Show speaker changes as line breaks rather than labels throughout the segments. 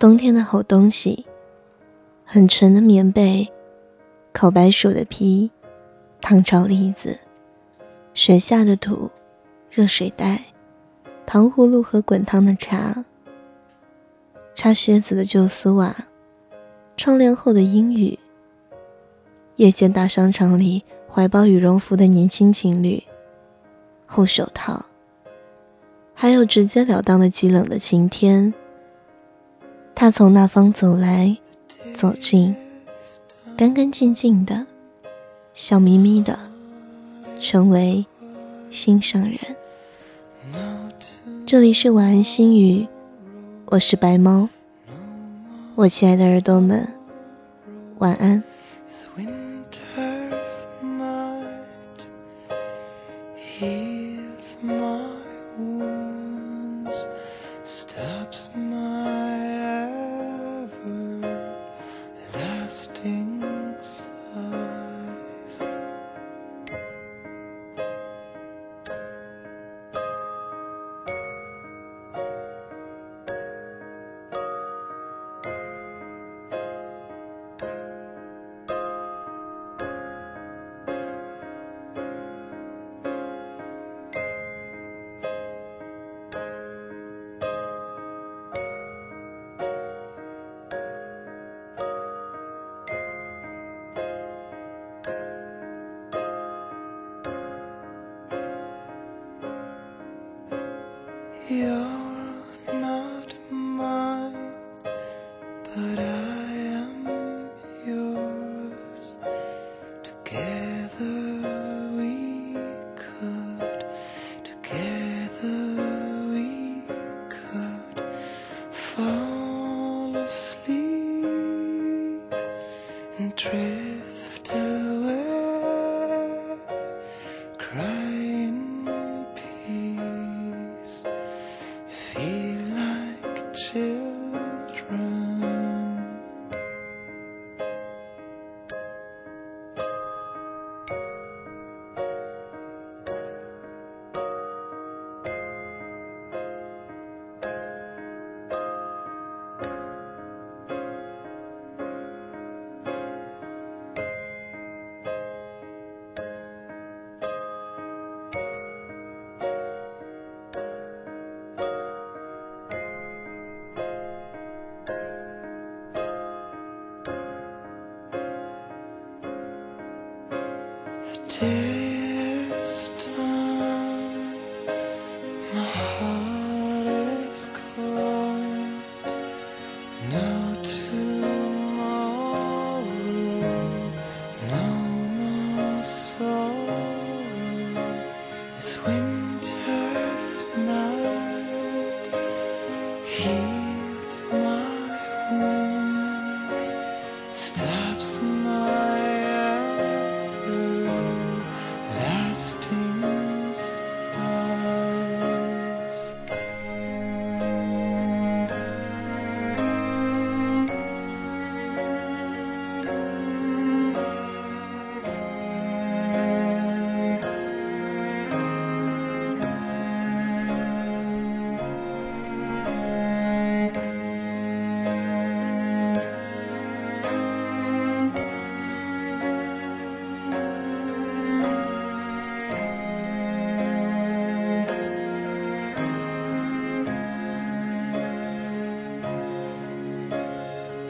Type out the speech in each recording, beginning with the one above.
冬天的好东西，很沉的棉被，烤白薯的皮，糖炒栗子，雪下的土，热水袋，糖葫芦和滚烫的茶，擦靴子的旧丝袜，窗帘后的阴雨，夜间大商场里怀抱羽绒服的年轻情侣，厚手套，还有直截了当的极冷的晴天。他从那方走来，走近，干干净净的，笑眯眯的，成为心上人。这里是晚安心语，我是白猫，我亲爱的耳朵们，晚安。
You're not mine, but I am yours. Together we could, together we could fall day.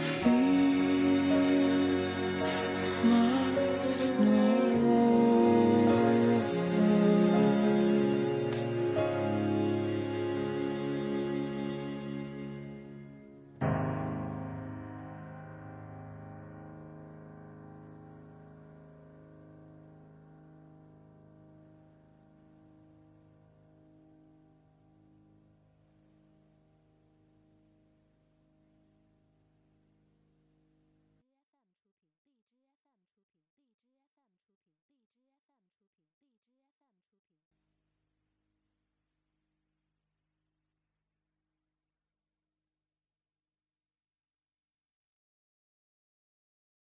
See?